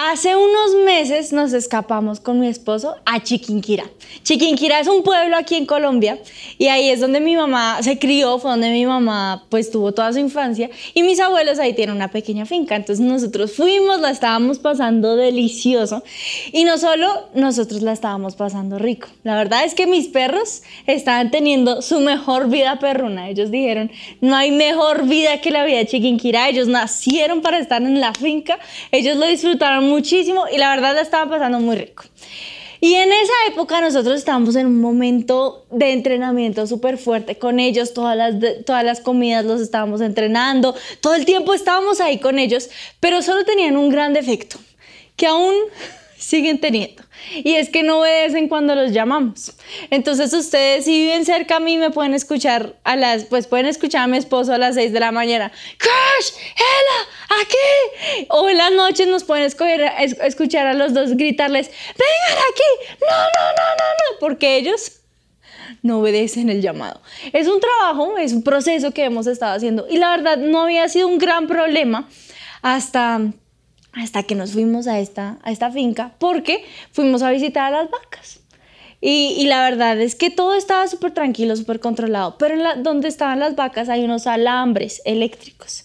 Hace unos meses nos escapamos con mi esposo a Chiquinquirá. Chiquinquirá es un pueblo aquí en Colombia y ahí es donde mi mamá se crió, fue donde mi mamá pues tuvo toda su infancia y mis abuelos ahí tienen una pequeña finca. Entonces nosotros fuimos, la estábamos pasando delicioso y no solo nosotros la estábamos pasando rico. La verdad es que mis perros estaban teniendo su mejor vida perruna. Ellos dijeron, no hay mejor vida que la vida de Chiquinquirá. Ellos nacieron para estar en la finca, ellos lo disfrutaron muchísimo y la verdad la estaba pasando muy rico. Y en esa época nosotros estábamos en un momento de entrenamiento súper fuerte con ellos, todas las, todas las comidas los estábamos entrenando, todo el tiempo estábamos ahí con ellos, pero solo tenían un gran defecto, que aún siguen teniendo. Y es que no obedecen cuando los llamamos. Entonces ustedes si viven cerca a mí me pueden escuchar a las, pues pueden escuchar a mi esposo a las 6 de la mañana. ¡Crash! ¡Ela! ¡Aquí! O en las noches nos pueden escuchar a los dos gritarles, ¡vengan aquí! ¡No, no, no, no, no! Porque ellos no obedecen el llamado. Es un trabajo, es un proceso que hemos estado haciendo. Y la verdad no había sido un gran problema hasta hasta que nos fuimos a esta, a esta finca porque fuimos a visitar a las vacas. Y, la verdad es que todo estaba súper tranquilo, súper controlado, pero en la, donde estaban las vacas hay unos alambres eléctricos.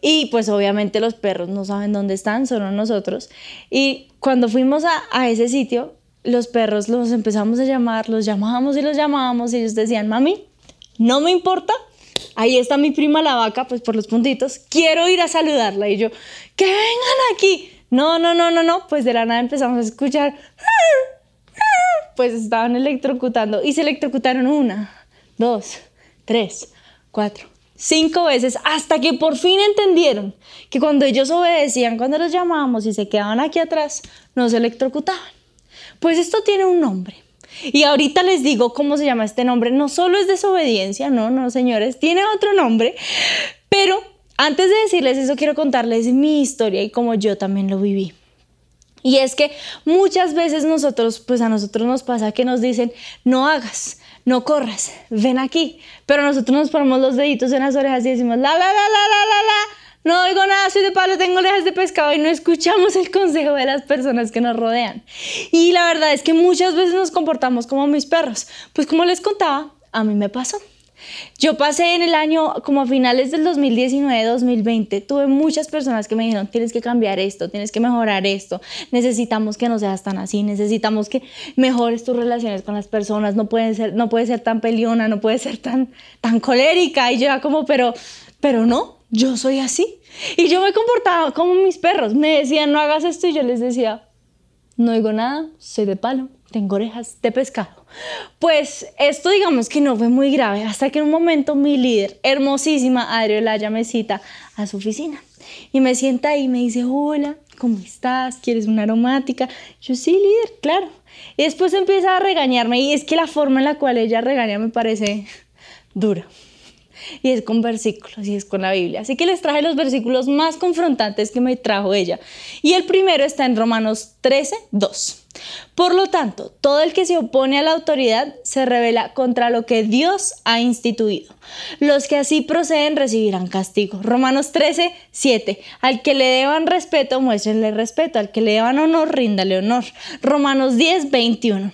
Y pues obviamente los perros no saben dónde están, solo nosotros. Y cuando fuimos a, a ese sitio, los perros los empezamos a llamar, los llamábamos y los llamábamos y ellos decían, mami, no me importa, ahí está mi prima la vaca, pues por los puntitos, quiero ir a saludarla. Y yo, que vengan aquí. No, no, no, no, no. Pues de la nada empezamos a escuchar, pues estaban electrocutando y se electrocutaron una, dos, tres, cuatro, cinco veces hasta que por fin entendieron que cuando ellos obedecían, cuando los llamábamos y se quedaban aquí atrás, no se electrocutaban. Pues esto tiene un nombre. Y ahorita les digo cómo se llama este nombre. No solo es desobediencia, no, no, señores, tiene otro nombre, pero antes de decirles eso, quiero contarles mi historia y cómo yo también lo viví. Y es que muchas veces nosotros, pues a nosotros nos pasa que nos dicen, no hagas, no corras, ven aquí. Pero nosotros nos ponemos los deditos en las orejas y decimos, la, la, la, la, la, la, la. No oigo nada, soy de palo, tengo orejas de pescado y no escuchamos el consejo de las personas que nos rodean. Y la verdad es que muchas veces nos comportamos como mis perros. Pues como les contaba, a mí me pasó. Yo pasé en el año, como a finales del 2019-2020, tuve muchas personas que me dijeron, tienes que cambiar esto, tienes que mejorar esto, necesitamos que no seas tan así, necesitamos que mejores tus relaciones con las personas, no puedes ser, no puedes ser tan peliona, no puedes ser tan, tan colérica. Y yo era como, pero, pero no, yo soy así. Y yo me comportaba como mis perros, me decían, no hagas esto y yo les decía, no digo nada, soy de palo, tengo orejas de pescado. Pues esto digamos que no fue muy grave hasta que en un momento mi líder, hermosísima Adri Olaya, me cita a su oficina y me sienta ahí y me dice, hola, ¿cómo estás? ¿Quieres una aromática? Yo sí, líder, claro. Y después empieza a regañarme y es que la forma en la cual ella regaña me parece dura y es con versículos y es con la Biblia. Así que les traje los versículos más confrontantes que me trajo ella. Y el primero está en Romanos 13, 2. Por lo tanto, todo el que se opone a la autoridad se revela contra lo que Dios ha instituido. Los que así proceden recibirán castigo. Romanos 13, 7. Al que le deban respeto, muéstrenle respeto. Al que le deban honor, ríndale honor. Romanos 10, 21.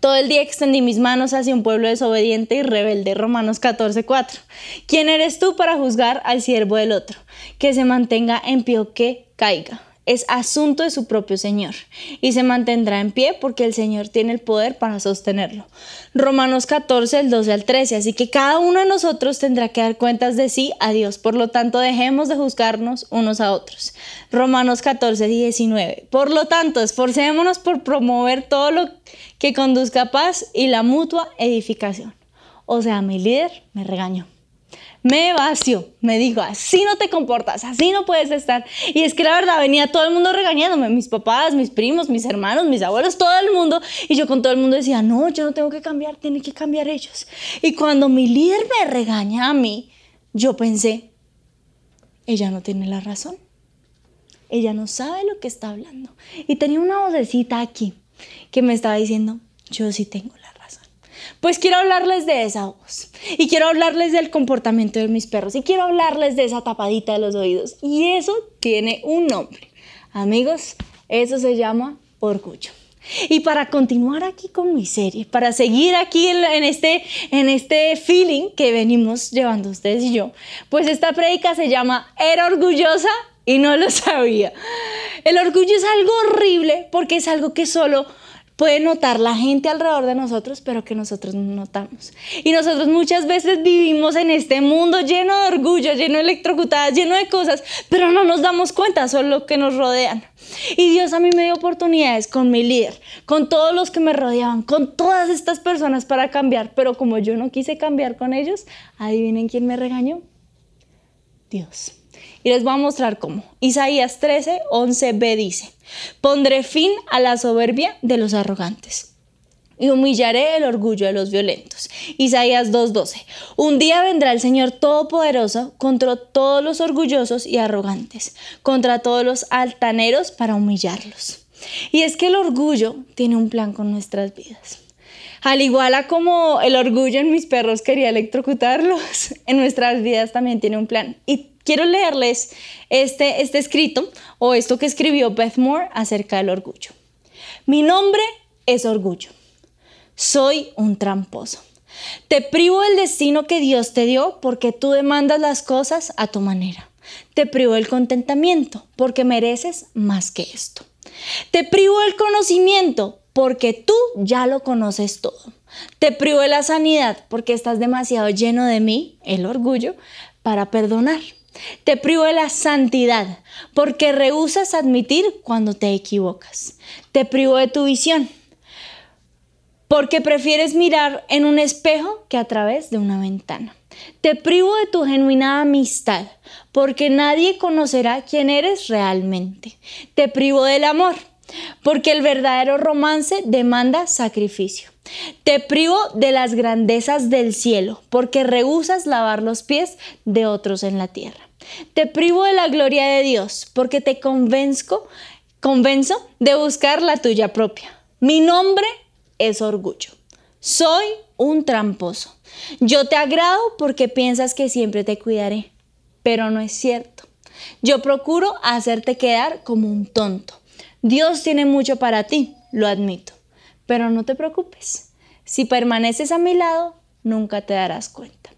Todo el día extendí mis manos hacia un pueblo desobediente y rebelde. Romanos 14, 4. ¿Quién eres tú para juzgar al siervo del otro? Que se mantenga en pie o que caiga es asunto de su propio Señor y se mantendrá en pie porque el Señor tiene el poder para sostenerlo. Romanos 14, el 12 al 13. Así que cada uno de nosotros tendrá que dar cuentas de sí a Dios. Por lo tanto, dejemos de juzgarnos unos a otros. Romanos 14, 19. Por lo tanto, esforcémonos por promover todo lo que conduzca a paz y la mutua edificación. O sea, mi líder me regañó me vació, me dijo, así no te comportas, así no puedes estar. Y es que la verdad venía todo el mundo regañándome, mis papás, mis primos, mis hermanos, mis abuelos, todo el mundo. Y yo con todo el mundo decía, no, yo no tengo que cambiar, tienen que cambiar ellos. Y cuando mi líder me regaña a mí, yo pensé, ella no tiene la razón. Ella no sabe lo que está hablando. Y tenía una vocecita aquí que me estaba diciendo, yo sí tengo pues quiero hablarles de esa voz y quiero hablarles del comportamiento de mis perros y quiero hablarles de esa tapadita de los oídos. Y eso tiene un nombre. Amigos, eso se llama orgullo. Y para continuar aquí con mi serie, para seguir aquí en este, en este feeling que venimos llevando ustedes y yo, pues esta prédica se llama Era orgullosa y no lo sabía. El orgullo es algo horrible porque es algo que solo puede notar la gente alrededor de nosotros, pero que nosotros no notamos. Y nosotros muchas veces vivimos en este mundo lleno de orgullo, lleno de electrocutadas, lleno de cosas, pero no nos damos cuenta, son lo que nos rodean. Y Dios a mí me dio oportunidades con mi líder, con todos los que me rodeaban, con todas estas personas para cambiar, pero como yo no quise cambiar con ellos, adivinen quién me regañó. Dios. Y les voy a mostrar cómo. Isaías 13, 11b dice, pondré fin a la soberbia de los arrogantes y humillaré el orgullo de los violentos. Isaías 2:12. Un día vendrá el Señor Todopoderoso contra todos los orgullosos y arrogantes, contra todos los altaneros para humillarlos. Y es que el orgullo tiene un plan con nuestras vidas. Al igual a como el orgullo en mis perros quería electrocutarlos, en nuestras vidas también tiene un plan. Y quiero leerles este, este escrito o esto que escribió Beth Moore acerca del orgullo. Mi nombre es orgullo. Soy un tramposo. Te privo del destino que Dios te dio porque tú demandas las cosas a tu manera. Te privo del contentamiento porque mereces más que esto. Te privo del conocimiento porque tú ya lo conoces todo. Te privo de la sanidad porque estás demasiado lleno de mí, el orgullo, para perdonar. Te privo de la santidad porque rehusas admitir cuando te equivocas. Te privo de tu visión porque prefieres mirar en un espejo que a través de una ventana. Te privo de tu genuina amistad porque nadie conocerá quién eres realmente. Te privo del amor porque el verdadero romance demanda sacrificio. Te privo de las grandezas del cielo, porque rehusas lavar los pies de otros en la tierra. Te privo de la gloria de Dios, porque te convenzco, convenzo de buscar la tuya propia. Mi nombre es orgullo. Soy un tramposo. Yo te agrado porque piensas que siempre te cuidaré, pero no es cierto. Yo procuro hacerte quedar como un tonto. Dios tiene mucho para ti, lo admito, pero no te preocupes. Si permaneces a mi lado, nunca te darás cuenta.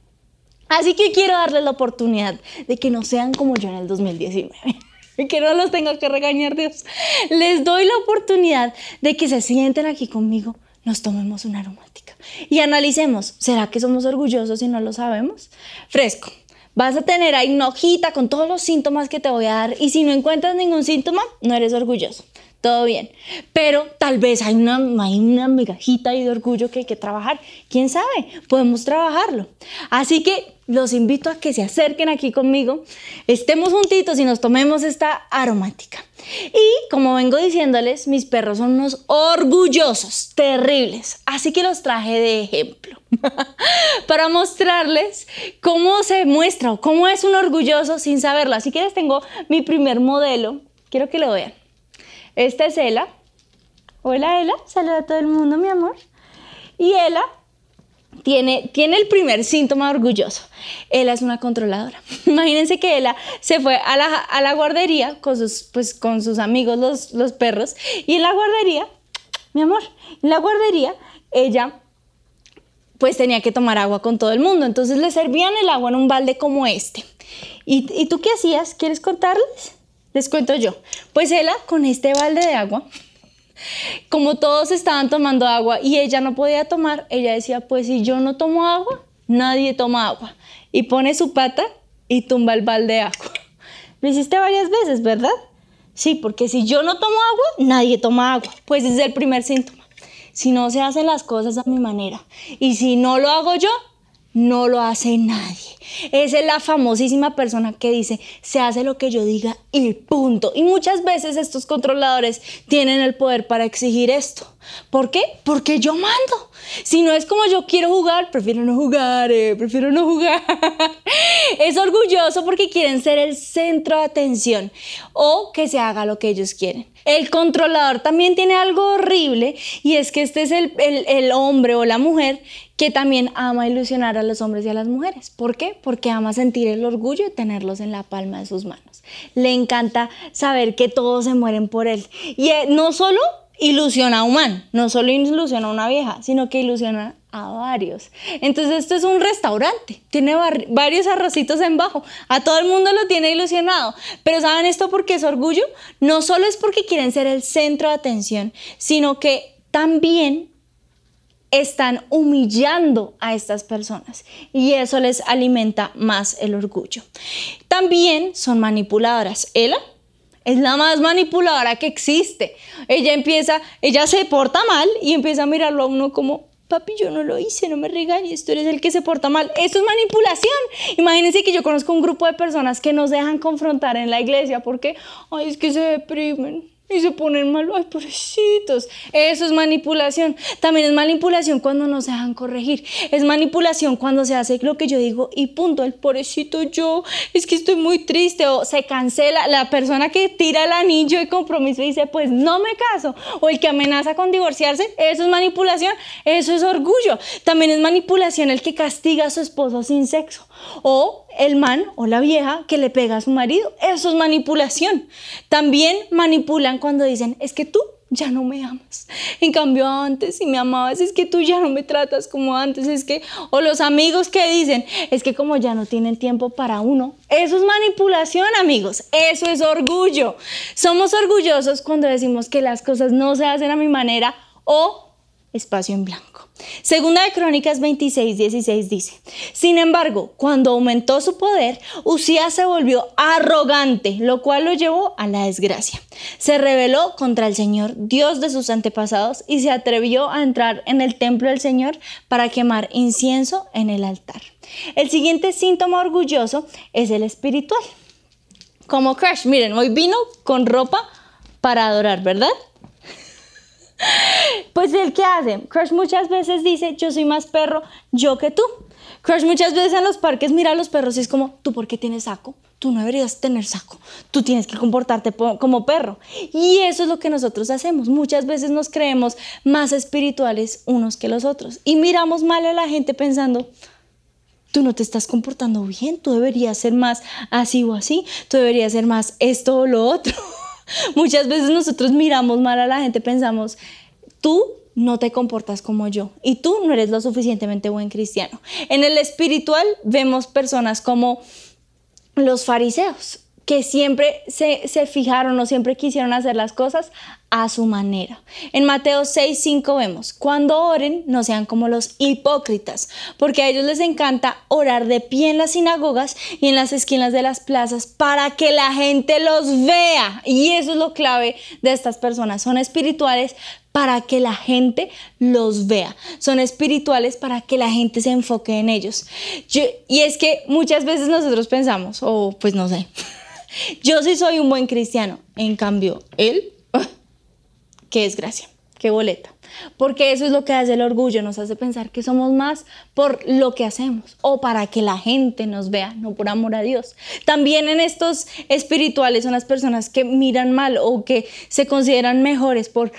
Así que quiero darles la oportunidad de que no sean como yo en el 2019. que no los tenga que regañar Dios. Les doy la oportunidad de que se sienten aquí conmigo, nos tomemos una aromática y analicemos, ¿será que somos orgullosos y no lo sabemos? Fresco. Vas a tener ahí una hojita con todos los síntomas que te voy a dar y si no encuentras ningún síntoma, no eres orgulloso todo bien. Pero tal vez hay una, hay una migajita ahí de orgullo que hay que trabajar. ¿Quién sabe? Podemos trabajarlo. Así que los invito a que se acerquen aquí conmigo, estemos juntitos y nos tomemos esta aromática. Y como vengo diciéndoles, mis perros son unos orgullosos, terribles. Así que los traje de ejemplo para mostrarles cómo se muestra o cómo es un orgulloso sin saberlo. Así que les tengo mi primer modelo. Quiero que lo vean. Esta es Ela. Hola Ela, saluda a todo el mundo, mi amor. Y Ela tiene, tiene el primer síntoma orgulloso. Ela es una controladora. Imagínense que Ela se fue a la, a la guardería con sus, pues, con sus amigos, los, los perros. Y en la guardería, mi amor, en la guardería, ella pues tenía que tomar agua con todo el mundo. Entonces le servían el agua en un balde como este. ¿Y, ¿y tú qué hacías? ¿Quieres contarles? Les cuento yo. Pues ella con este balde de agua, como todos estaban tomando agua y ella no podía tomar, ella decía, pues si yo no tomo agua, nadie toma agua. Y pone su pata y tumba el balde de agua. Lo hiciste varias veces, ¿verdad? Sí, porque si yo no tomo agua, nadie toma agua. Pues es el primer síntoma. Si no se hacen las cosas a mi manera y si no lo hago yo, no lo hace nadie. Esa es la famosísima persona que dice, se hace lo que yo diga y punto. Y muchas veces estos controladores tienen el poder para exigir esto. ¿Por qué? Porque yo mando. Si no es como yo quiero jugar, prefiero no jugar, eh, prefiero no jugar. es orgulloso porque quieren ser el centro de atención o que se haga lo que ellos quieren. El controlador también tiene algo horrible y es que este es el, el hombre o la mujer que también ama ilusionar a los hombres y a las mujeres. ¿Por qué? Porque ama sentir el orgullo de tenerlos en la palma de sus manos. Le encanta saber que todos se mueren por él. Y eh, no solo ilusiona a un man, no solo ilusiona a una vieja, sino que ilusiona a varios. Entonces esto es un restaurante, tiene varios arrocitos en bajo, a todo el mundo lo tiene ilusionado, pero ¿saben esto porque es orgullo? No solo es porque quieren ser el centro de atención, sino que también están humillando a estas personas y eso les alimenta más el orgullo. También son manipuladoras. Ella es la más manipuladora que existe. Ella empieza, ella se porta mal y empieza a mirarlo a uno como, papi, yo no lo hice, no me regañes, tú eres el que se porta mal. Eso es manipulación. Imagínense que yo conozco un grupo de personas que nos dejan confrontar en la iglesia porque, ay, es que se deprimen y se ponen mal, ay, pobrecitos. Eso es manipulación. También es manipulación cuando no se dejan corregir. Es manipulación cuando se hace lo que yo digo y punto, el pobrecito yo, es que estoy muy triste o se cancela. La persona que tira el anillo de compromiso y dice, pues no me caso, o el que amenaza con divorciarse, eso es manipulación, eso es orgullo. También es manipulación el que castiga a su esposo sin sexo o el man o la vieja que le pega a su marido. Eso es manipulación. También manipulan cuando dicen, es que tú ya no me amas. En cambio, antes si me amabas, es que tú ya no me tratas como antes, es que, o los amigos que dicen, es que como ya no tienen tiempo para uno, eso es manipulación, amigos, eso es orgullo. Somos orgullosos cuando decimos que las cosas no se hacen a mi manera o espacio en blanco. Segunda de Crónicas 26, 16 dice, sin embargo, cuando aumentó su poder, Usías se volvió arrogante, lo cual lo llevó a la desgracia. Se rebeló contra el Señor, Dios de sus antepasados, y se atrevió a entrar en el templo del Señor para quemar incienso en el altar. El siguiente síntoma orgulloso es el espiritual. Como Crash, miren, hoy vino con ropa para adorar, ¿verdad? Pues el que hace, Crush muchas veces dice, yo soy más perro yo que tú. Crush muchas veces en los parques mira a los perros y es como, ¿tú por qué tienes saco? Tú no deberías tener saco. Tú tienes que comportarte como perro. Y eso es lo que nosotros hacemos. Muchas veces nos creemos más espirituales unos que los otros. Y miramos mal a la gente pensando, tú no te estás comportando bien, tú deberías ser más así o así, tú deberías ser más esto o lo otro. Muchas veces nosotros miramos mal a la gente, pensamos, tú no te comportas como yo y tú no eres lo suficientemente buen cristiano. En el espiritual vemos personas como los fariseos, que siempre se, se, fijaron o siempre quisieron hacer las cosas a su manera. En Mateo 6, 5 vemos, cuando oren no sean como los hipócritas, porque a ellos les encanta orar de pie en las sinagogas y en las esquinas de las plazas para que la gente los vea. Y eso es lo clave de estas personas. Son espirituales para que la gente los vea. Son espirituales para que la gente se enfoque en ellos. y es que muchas veces nosotros pensamos, o pues no sé, yo sí soy un buen cristiano. En cambio, él, qué desgracia, qué boleta. Porque eso es lo que hace el orgullo, nos hace pensar que somos más por lo que hacemos o para que la gente nos vea, no por amor a Dios. También en estos espirituales son las personas que miran mal o que se consideran mejores por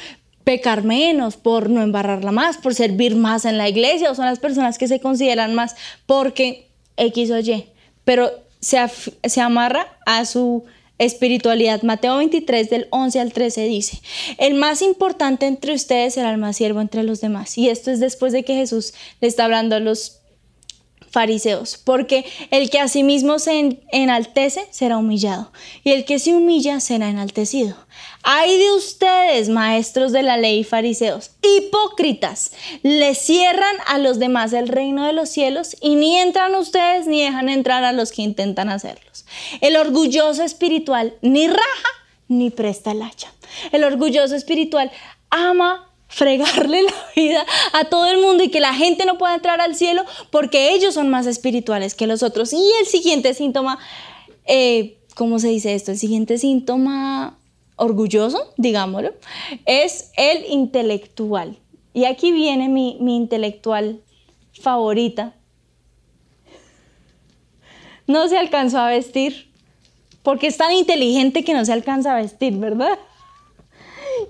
pecar menos, por no embarrarla más, por servir más en la iglesia, o son las personas que se consideran más porque X o Y. Pero se, amarra a su espiritualidad. Mateo 23 del 11 al 13 dice, el más importante entre ustedes será el más siervo entre los demás. Y esto es después de que Jesús le está hablando a los fariseos, porque el que a sí mismo se enaltece será humillado, y el que se humilla será enaltecido. Ay de ustedes, maestros de la ley fariseos, hipócritas, le cierran a los demás el reino de los cielos y ni entran ustedes ni dejan entrar a los que intentan hacerlos. El orgulloso espiritual ni raja ni presta el hacha. El orgulloso espiritual ama fregarle la vida a todo el mundo y que la gente no pueda entrar al cielo porque ellos son más espirituales que los otros. Y el siguiente síntoma, eh, ¿cómo se dice esto? El siguiente síntoma orgulloso, digámoslo, es el intelectual. Y aquí viene mi, mi intelectual favorita. No se alcanzó a vestir, porque es tan inteligente que no se alcanza a vestir, ¿verdad?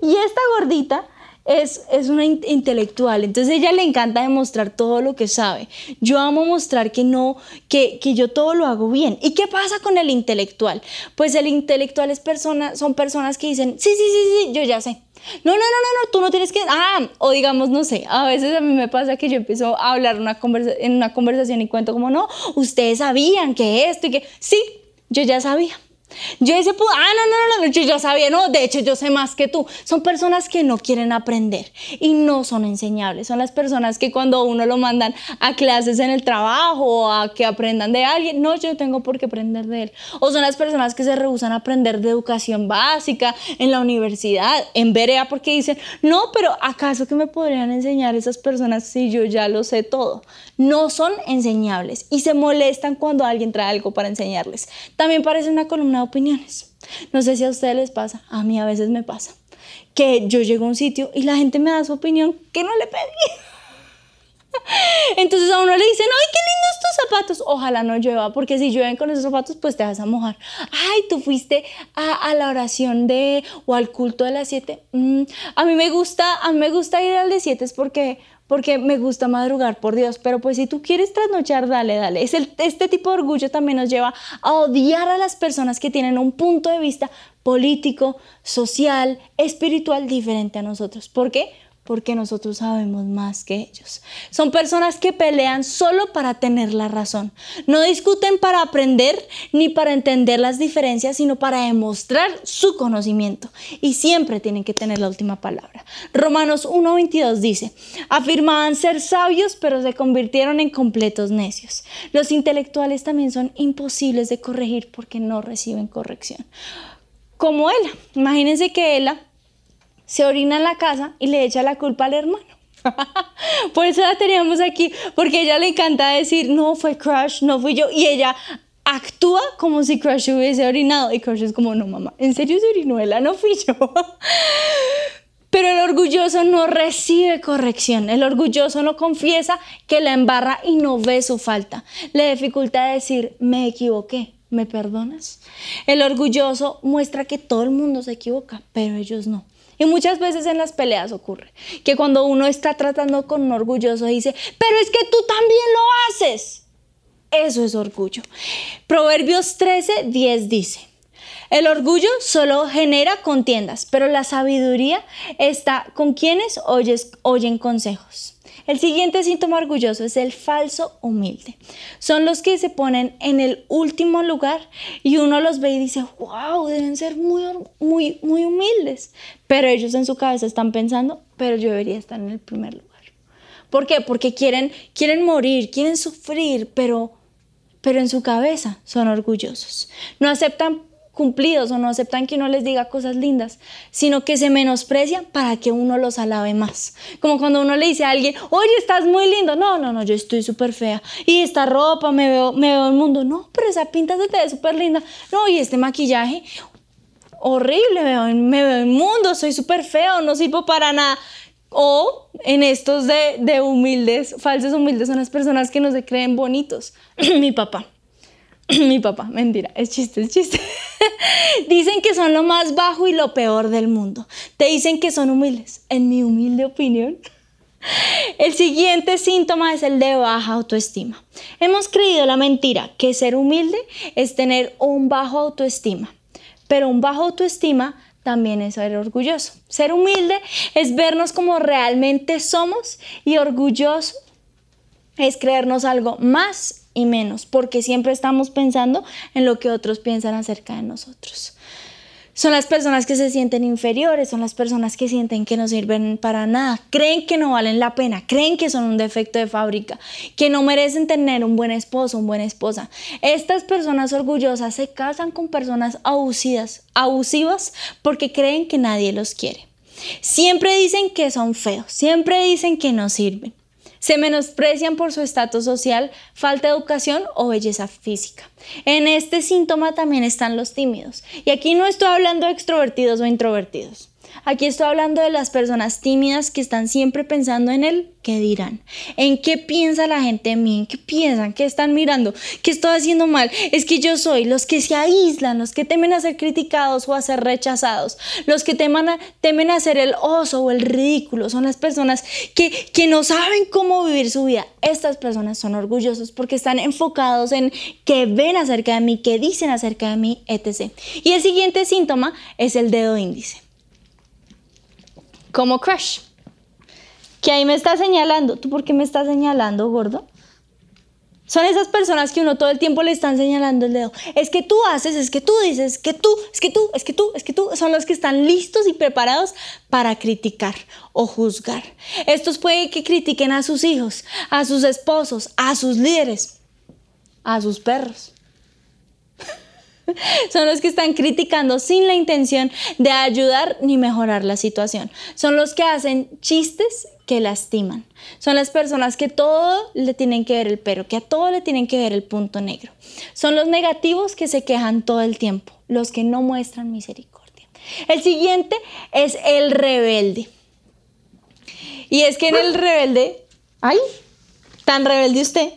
Y esta gordita es, es una intelectual, entonces a ella le encanta demostrar todo lo que sabe. Yo amo mostrar que no, que, que yo todo lo hago bien. ¿Y qué pasa con el intelectual? Pues el intelectual es persona, son personas que dicen, sí, sí, sí, sí, yo ya sé. No, no, no, no, no, tú no tienes que. Ah, o digamos, no sé, a veces a mí me pasa que yo empiezo a hablar una en una conversación y cuento como, no, ustedes sabían que esto y que. Sí, yo ya sabía. Yo ese pudo, ah, no, no, no, no, yo sabía, no, de hecho yo sé más que tú. Son personas que no quieren aprender y no son enseñables. Son las personas que cuando uno lo mandan a clases en el trabajo o a que aprendan de alguien, no, yo tengo por qué aprender de él. O son las personas que se rehusan a aprender de educación básica en la universidad, en Berea, porque dicen, no, pero ¿acaso que me podrían enseñar esas personas si yo ya lo sé todo? No son enseñables y se molestan cuando alguien trae algo para enseñarles. También parece una columna opiniones. No sé si a ustedes les pasa, a mí a veces me pasa, que yo llego a un sitio y la gente me da su opinión que no le pedí. Entonces a uno le dicen, ay, qué lindos tus zapatos. Ojalá no llueva, porque si llueven con esos zapatos, pues te vas a mojar. Ay, tú fuiste a, la oración de o al culto de las siete. Mm, a mí me gusta, a mí me gusta ir al de siete es porque porque me gusta madrugar, por Dios, pero pues si tú quieres trasnochar, dale, dale. Es este tipo de orgullo también nos lleva a odiar a las personas que tienen un punto de vista político, social, espiritual diferente a nosotros. ¿Por qué? Porque nosotros sabemos más que ellos. Son personas que pelean solo para tener la razón. No discuten para aprender ni para entender las diferencias, sino para demostrar su conocimiento. Y siempre tienen que tener la última palabra. Romanos 1.22 dice, afirmaban ser sabios, pero se convirtieron en completos necios. Los intelectuales también son imposibles de corregir porque no reciben corrección. Como Ella. Imagínense que Ella se orina en la casa y le echa la culpa al hermano. Por eso la teníamos aquí, porque ella le encanta decir, no, fue Crush, no fui yo. Y ella actúa como si Crush hubiese orinado. Y Crush es como, no, mamá, ¿en serio se orinó ella? No fui yo. Pero el orgulloso no recibe corrección. El orgulloso no confiesa que la embarra y no ve su falta. Le dificulta decir, me equivoqué, ¿me perdonas? El orgulloso muestra que todo el mundo se equivoca, pero ellos no. Y muchas veces en las peleas ocurre que cuando uno está tratando con un orgulloso dice, pero es que tú también lo haces. Eso es orgullo. Proverbios 13, 10 dice, el orgullo solo genera contiendas, pero la sabiduría está con quienes oyen consejos. El siguiente síntoma orgulloso es el falso humilde. Son los que se ponen en el último lugar y uno los ve y dice, wow, deben ser muy, muy, muy humildes. Pero ellos en su cabeza están pensando, pero yo debería estar en el primer lugar. ¿Por qué? Porque quieren, quieren morir, quieren sufrir, pero, pero en su cabeza son orgullosos. No aceptan cumplidos o no aceptan que uno les diga cosas lindas, sino que se menosprecian para que uno los alabe más. Como cuando uno le dice a alguien, oye, estás muy lindo. No, no, no, yo estoy súper fea. Y esta ropa, me veo, me veo el mundo. No, pero esa pinta se te ve súper linda. No, y este maquillaje, horrible, me veo, me el mundo, soy súper feo, no sirvo para nada. O en estos de, de humildes, falsos humildes, son las personas que no se creen bonitos. Mi papá mi papá, mentira, es chiste, es chiste. dicen que son lo más bajo y lo peor del mundo. Te dicen que son humildes. En mi humilde opinión, el siguiente síntoma es el de baja autoestima. Hemos creído la mentira que ser humilde es tener un bajo autoestima, pero un bajo autoestima también es ser orgulloso. Ser humilde es vernos como realmente somos y orgulloso es creernos algo más y menos, porque siempre estamos pensando en lo que otros piensan acerca de nosotros. Son las personas que se sienten inferiores, son las personas que sienten que no sirven para nada, creen que no valen la pena, creen que son un defecto de fábrica, que no merecen tener un buen esposo, una buena esposa. Estas personas orgullosas se casan con personas abusivas, abusivas porque creen que nadie los quiere. Siempre dicen que son feos, siempre dicen que no sirven se menosprecian por su estatus social, falta de educación o belleza física. En este síntoma también están los tímidos. Y aquí no estoy hablando de extrovertidos o introvertidos. Aquí estoy hablando de las personas tímidas que están siempre pensando en el qué dirán, en qué piensa la gente de mí, en qué piensan, qué están mirando, qué estoy haciendo mal. Es que yo soy los que se aíslan, los que temen a ser criticados o a ser rechazados, los que temen a, temen a ser el oso o el ridículo. Son las personas que, que no saben cómo vivir su vida. Estas personas son orgullosos porque están enfocados en qué ven acerca de mí, qué dicen acerca de mí, etc. Y el siguiente síntoma es el dedo índice como crush. Que ahí me está señalando. ¿Tú por qué me estás señalando, gordo? Son esas personas que uno todo el tiempo le están señalando el dedo. Es que tú haces, es que tú dices, es que tú, es que tú, es que tú, es que tú. Son los que están listos y preparados para criticar o juzgar. Estos puede que critiquen a sus hijos, a sus esposos, a sus líderes, a sus perros. Son los que están criticando sin la intención de ayudar ni mejorar la situación. Son los que hacen chistes que lastiman. Son las personas que todo le tienen que ver el pero, que a todo le tienen que ver el punto negro. Son los negativos que se quejan todo el tiempo, los que no muestran misericordia. El siguiente es el rebelde. Y es que en el rebelde, ay, tan rebelde usted.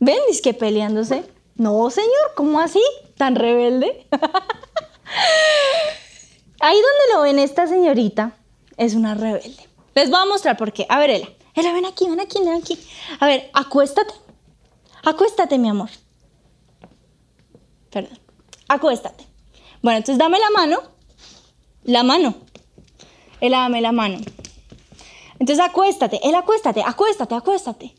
¿Ven? Es que peleándose. No, señor, ¿cómo así? ¿Tan rebelde? Ahí donde lo ven esta señorita es una rebelde. Les voy a mostrar por qué. A ver, Ela. Ela, ven aquí, ven aquí, ven aquí. A ver, acuéstate. Acuéstate, mi amor. Perdón. Acuéstate. Bueno, entonces dame la mano. La mano. Ela, dame la mano. Entonces acuéstate. Ela, acuéstate, acuéstate, acuéstate.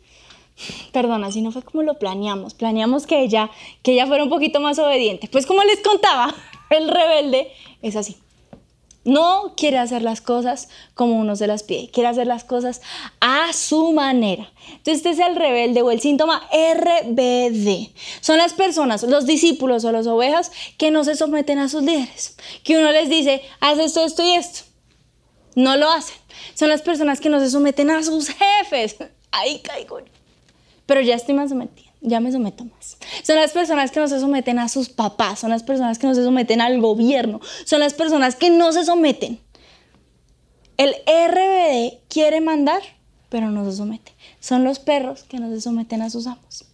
Perdona, si no fue como lo planeamos. Planeamos que ella, que ella fuera un poquito más obediente. Pues como les contaba, el rebelde es así. No quiere hacer las cosas como uno se las pide, quiere hacer las cosas a su manera. Entonces este es el rebelde o el síntoma RBD. Son las personas, los discípulos o las ovejas que no se someten a sus líderes. Que uno les dice, haz esto, esto y esto. No lo hacen. Son las personas que no se someten a sus jefes. Ahí caigo pero ya estoy más sometida, ya me someto más. Son las personas que no se someten a sus papás, son las personas que no se someten al gobierno, son las personas que no se someten. El RBD quiere mandar, pero no se somete. Son los perros que no se someten a sus amos.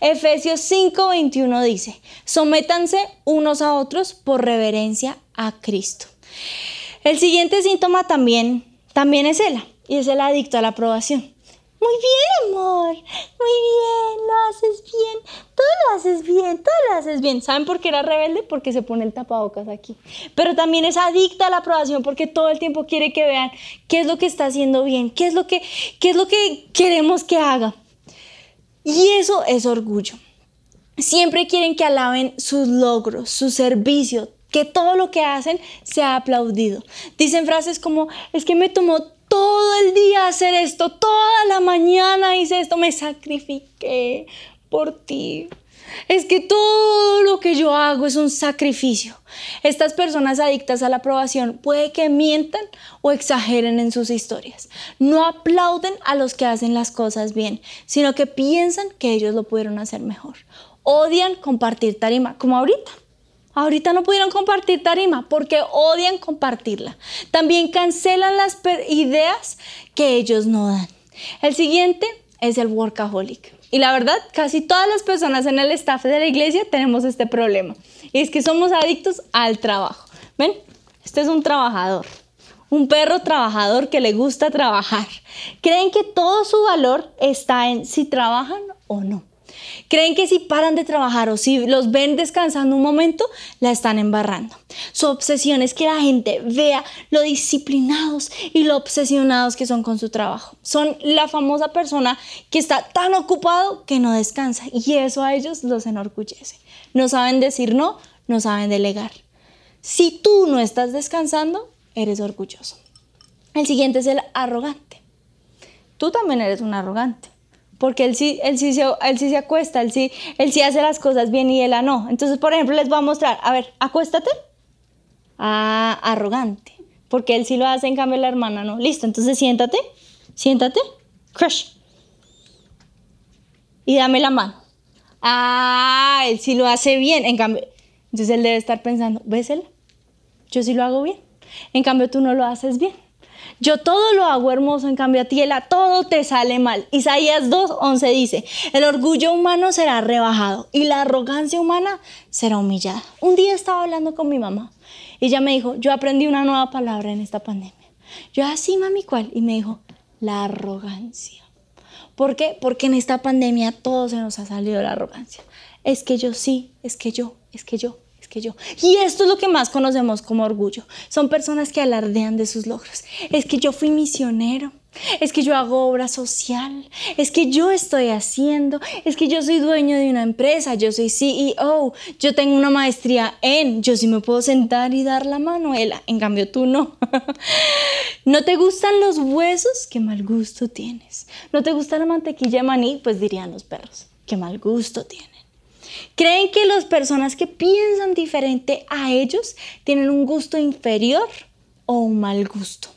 Efesios 5:21 dice, sométanse unos a otros por reverencia a Cristo. El siguiente síntoma también, también es él, y es el adicto a la aprobación. Muy bien, amor. Muy bien, lo haces bien. Todo lo haces bien, todo lo haces bien. ¿Saben por qué era rebelde? Porque se pone el tapabocas aquí. Pero también es adicta a la aprobación porque todo el tiempo quiere que vean qué es lo que está haciendo bien, qué es lo que, qué es lo que queremos que haga. Y eso es orgullo. Siempre quieren que alaben sus logros, su servicio, que todo lo que hacen sea aplaudido. Dicen frases como, es que me tomó todo el día hacer esto, toda la mañana hice esto, me sacrifiqué por ti. Es que todo lo que yo hago es un sacrificio. Estas personas adictas a la aprobación puede que mientan o exageren en sus historias. No aplauden a los que hacen las cosas bien, sino que piensan que ellos lo pudieron hacer mejor. Odian compartir tarima, como ahorita. Ahorita no pudieron compartir tarima porque odian compartirla. También cancelan las ideas que ellos no dan. El siguiente es el workaholic. Y la verdad, casi todas las personas en el staff de la iglesia tenemos este problema. Y es que somos adictos al trabajo. ¿Ven? Este es un trabajador. Un perro trabajador que le gusta trabajar. Creen que todo su valor está en si trabajan o no. Creen que si paran de trabajar o si los ven descansando un momento, la están embarrando. Su obsesión es que la gente vea lo disciplinados y lo obsesionados que son con su trabajo. Son la famosa persona que está tan ocupado que no descansa y eso a ellos los enorgullece. No saben decir no, no saben delegar. Si tú no estás descansando, eres orgulloso. El siguiente es el arrogante. Tú también eres un arrogante porque él sí, él sí, se, él sí se acuesta, él sí, él sí hace las cosas bien y él no. Entonces, por ejemplo, les voy a mostrar, a ver, acuéstate. Ah, arrogante, porque él sí lo hace, en cambio la hermana no. Listo, entonces siéntate, siéntate, crush. Y dame la mano. Ah, él sí lo hace bien, en cambio. Entonces él debe estar pensando, ¿ves él? Yo sí lo hago bien. En cambio, tú no lo haces bien. Yo todo lo hago hermoso, en cambio a ti todo te sale mal. Isaías 2.11 dice, el orgullo humano será rebajado y la arrogancia humana será humillada. Un día estaba hablando con mi mamá y ella me dijo, yo aprendí una nueva palabra en esta pandemia. Yo así, mami, ¿cuál? Y me dijo, la arrogancia. ¿Por qué? Porque en esta pandemia todo se nos ha salido la arrogancia. Es que yo sí, es que yo, es que yo yo. Y esto es lo que más conocemos como orgullo. Son personas que alardean de sus logros. Es que yo fui misionero. Es que yo hago obra social, es que yo estoy haciendo, es que yo soy dueño de una empresa, yo soy CEO, yo tengo una maestría en, yo sí me puedo sentar y dar la manuela, en cambio tú no. ¿No te gustan los huesos? Qué mal gusto tienes. ¿No te gusta la mantequilla de maní? Pues dirían los perros, qué mal gusto tienes. Creen que las personas que piensan diferente a ellos tienen un gusto inferior o un mal gusto.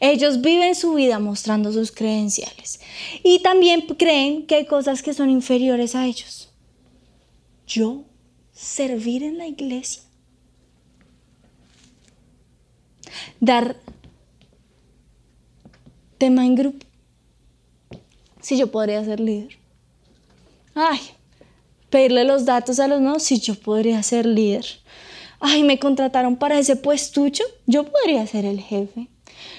Ellos viven su vida mostrando sus credenciales. Y también creen que hay cosas que son inferiores a ellos. Yo, servir en la iglesia. Dar tema en grupo. Si yo podría ser líder. Ay, pedirle los datos a los no, si yo podría ser líder. Ay, me contrataron para ese puestucho, yo podría ser el jefe.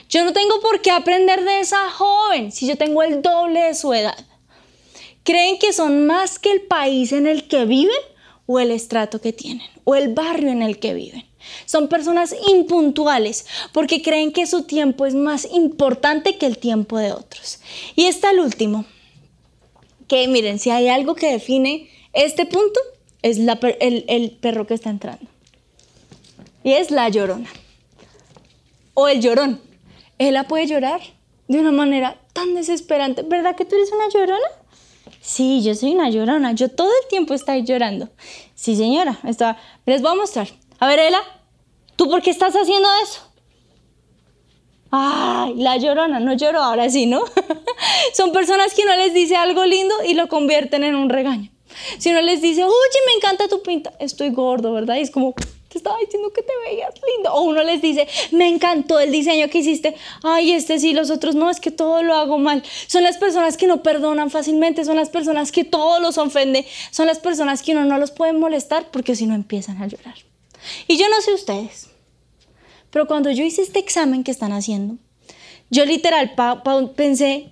Yo no tengo por qué aprender de esa joven si yo tengo el doble de su edad. ¿Creen que son más que el país en el que viven o el estrato que tienen o el barrio en el que viven? Son personas impuntuales porque creen que su tiempo es más importante que el tiempo de otros. Y está el último, que miren, si hay algo que define este punto es el, perro que está entrando. Y es la llorona. O el llorón. Ella puede llorar de una manera tan desesperante. ¿Verdad que tú eres una llorona? Sí, yo soy una llorona. Yo todo el tiempo estoy llorando. Sí, señora. Les voy a mostrar. A ver, Ela, ¿tú por qué estás haciendo eso? Ay, la llorona, no lloro ahora sí, ¿no? Son personas que no les dice algo lindo y lo convierten en un regaño. Si uno les dice, oye, me encanta tu pinta, estoy gordo, ¿verdad? Y es como, te estaba diciendo que te veías lindo. O uno les dice, me encantó el diseño que hiciste. Ay, este sí, los otros no, es que todo lo hago mal. Son las personas que no perdonan fácilmente, son las personas que todo los ofende, son las personas que uno no los puede molestar porque si no empiezan a llorar. Y yo no sé ustedes, pero cuando yo hice este examen que están haciendo, yo literal pensé,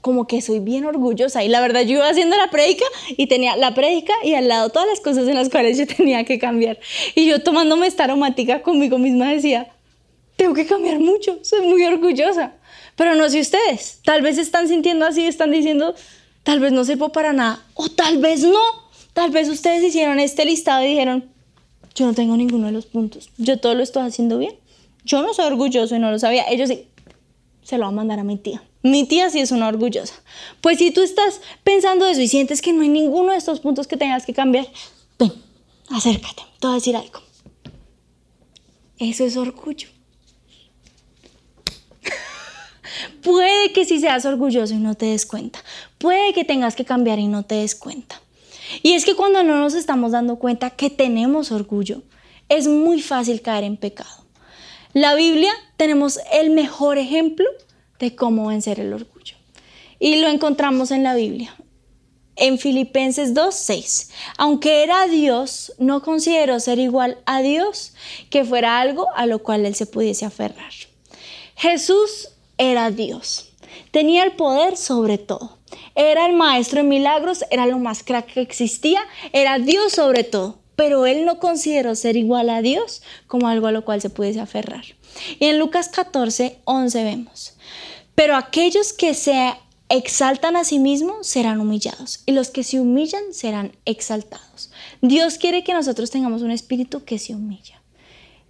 como que soy bien orgullosa. Y la verdad, yo iba haciendo la prédica y tenía la prédica y al lado todas las cosas en las cuales yo tenía que cambiar. Y yo tomándome esta aromática conmigo misma decía, tengo que cambiar mucho, soy muy orgullosa. Pero no sé ustedes, tal vez están sintiendo así, están diciendo, tal vez no sirvo para nada, o tal vez no. Tal vez ustedes hicieron este listado y dijeron, yo no tengo ninguno de los puntos, yo todo lo estoy haciendo bien. Yo no soy orgulloso y no lo sabía. Ellos sí, se lo va a mandar a mi tía. Mi tía sí es una orgullosa. Pues si tú estás pensando eso y sientes que no hay ninguno de estos puntos que tengas que cambiar, ven, acércate, te voy a decir algo. Eso es orgullo. Puede que si seas orgulloso y no te des cuenta. Puede que tengas que cambiar y no te des cuenta. Y es que cuando no nos estamos dando cuenta que tenemos orgullo, es muy fácil caer en pecado. La Biblia tenemos el mejor ejemplo de cómo vencer el orgullo. Y lo encontramos en la Biblia. En Filipenses 2.6, aunque era Dios, no consideró ser igual a Dios que fuera algo a lo cual él se pudiese aferrar. Jesús era Dios, tenía el poder sobre todo. Era el maestro de milagros, era lo más crack que existía, era Dios sobre todo, pero él no consideró ser igual a Dios como algo a lo cual se pudiese aferrar. Y en Lucas 14, 11 vemos, pero aquellos que se exaltan a sí mismos serán humillados y los que se humillan serán exaltados. Dios quiere que nosotros tengamos un espíritu que se humilla.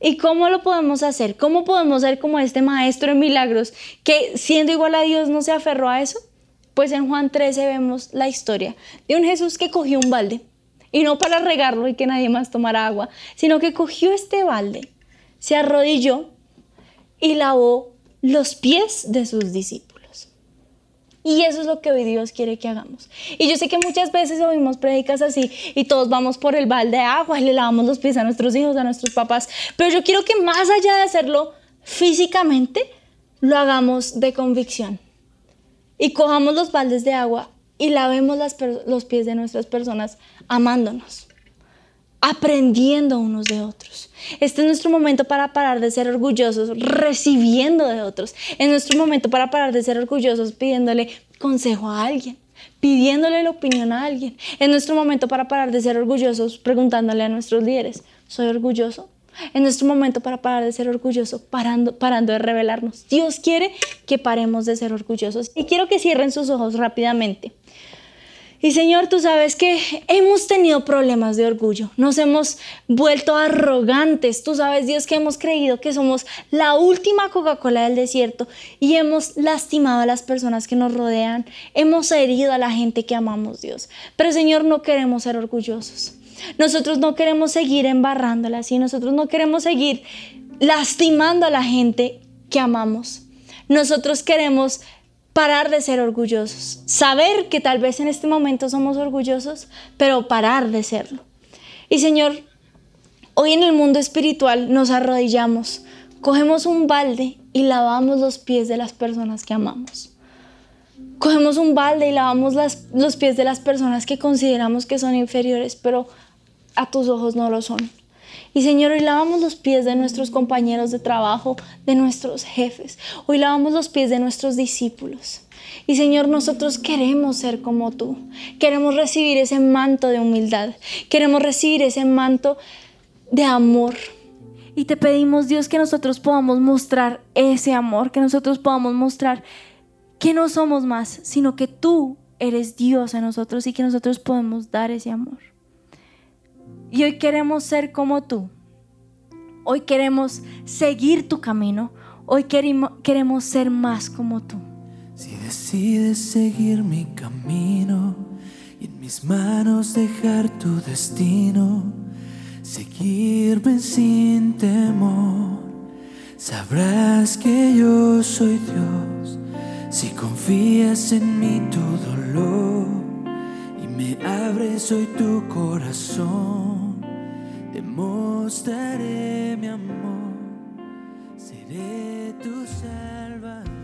¿Y cómo lo podemos hacer? ¿Cómo podemos ser como este maestro de milagros que siendo igual a Dios no se aferró a eso? Pues en Juan 13 vemos la historia de un Jesús que cogió un balde y no para regarlo y que nadie más tomara agua, sino que cogió este balde, se arrodilló y lavó los pies de sus discípulos. Y eso es lo que hoy Dios quiere que hagamos. Y yo sé que muchas veces oímos predicas así y todos vamos por el balde de agua y le lavamos los pies a nuestros hijos, a nuestros papás. Pero yo quiero que más allá de hacerlo físicamente, lo hagamos de convicción. Y cojamos los baldes de agua y lavemos los pies de nuestras personas amándonos, aprendiendo unos de otros. Este es nuestro momento para parar de ser orgullosos, recibiendo de otros. Es nuestro momento para parar de ser orgullosos, pidiéndole consejo a alguien, pidiéndole la opinión a alguien. Es nuestro momento para parar de ser orgullosos, preguntándole a nuestros líderes, ¿soy orgulloso? Es nuestro momento para parar de ser orgullosos, parando, parando de revelarnos. Dios quiere que paremos de ser orgullosos. Y quiero que cierren sus ojos rápidamente. Y Señor, tú sabes que hemos tenido problemas de orgullo, nos hemos vuelto arrogantes. Tú sabes, Dios, que hemos creído que somos la última Coca-Cola del desierto y hemos lastimado a las personas que nos rodean, hemos herido a la gente que amamos, Dios. Pero Señor, no queremos ser orgullosos. Nosotros no queremos seguir embarrándola así, nosotros no queremos seguir lastimando a la gente que amamos. Nosotros queremos parar de ser orgullosos, saber que tal vez en este momento somos orgullosos, pero parar de serlo. Y Señor, hoy en el mundo espiritual nos arrodillamos, cogemos un balde y lavamos los pies de las personas que amamos. Cogemos un balde y lavamos los pies de las personas que consideramos que son inferiores, pero a tus ojos no lo son. Y Señor, hoy lavamos los pies de nuestros compañeros de trabajo, de nuestros jefes. Hoy lavamos los pies de nuestros discípulos. Y Señor, nosotros queremos ser como tú. Queremos recibir ese manto de humildad. Queremos recibir ese manto de amor. Y te pedimos, Dios, que nosotros podamos mostrar ese amor, que nosotros podamos mostrar que no somos más, sino que tú eres Dios en nosotros y que nosotros podemos dar ese amor. Y hoy queremos ser como tú. Hoy queremos seguir tu camino. Hoy queremos ser más como tú. Si decides seguir mi camino y en mis manos dejar tu destino, seguirme sin temor, sabrás que yo soy Dios. Si confías en mí tu dolor me abres hoy tu corazón, te mostraré mi amor, seré tu salvador.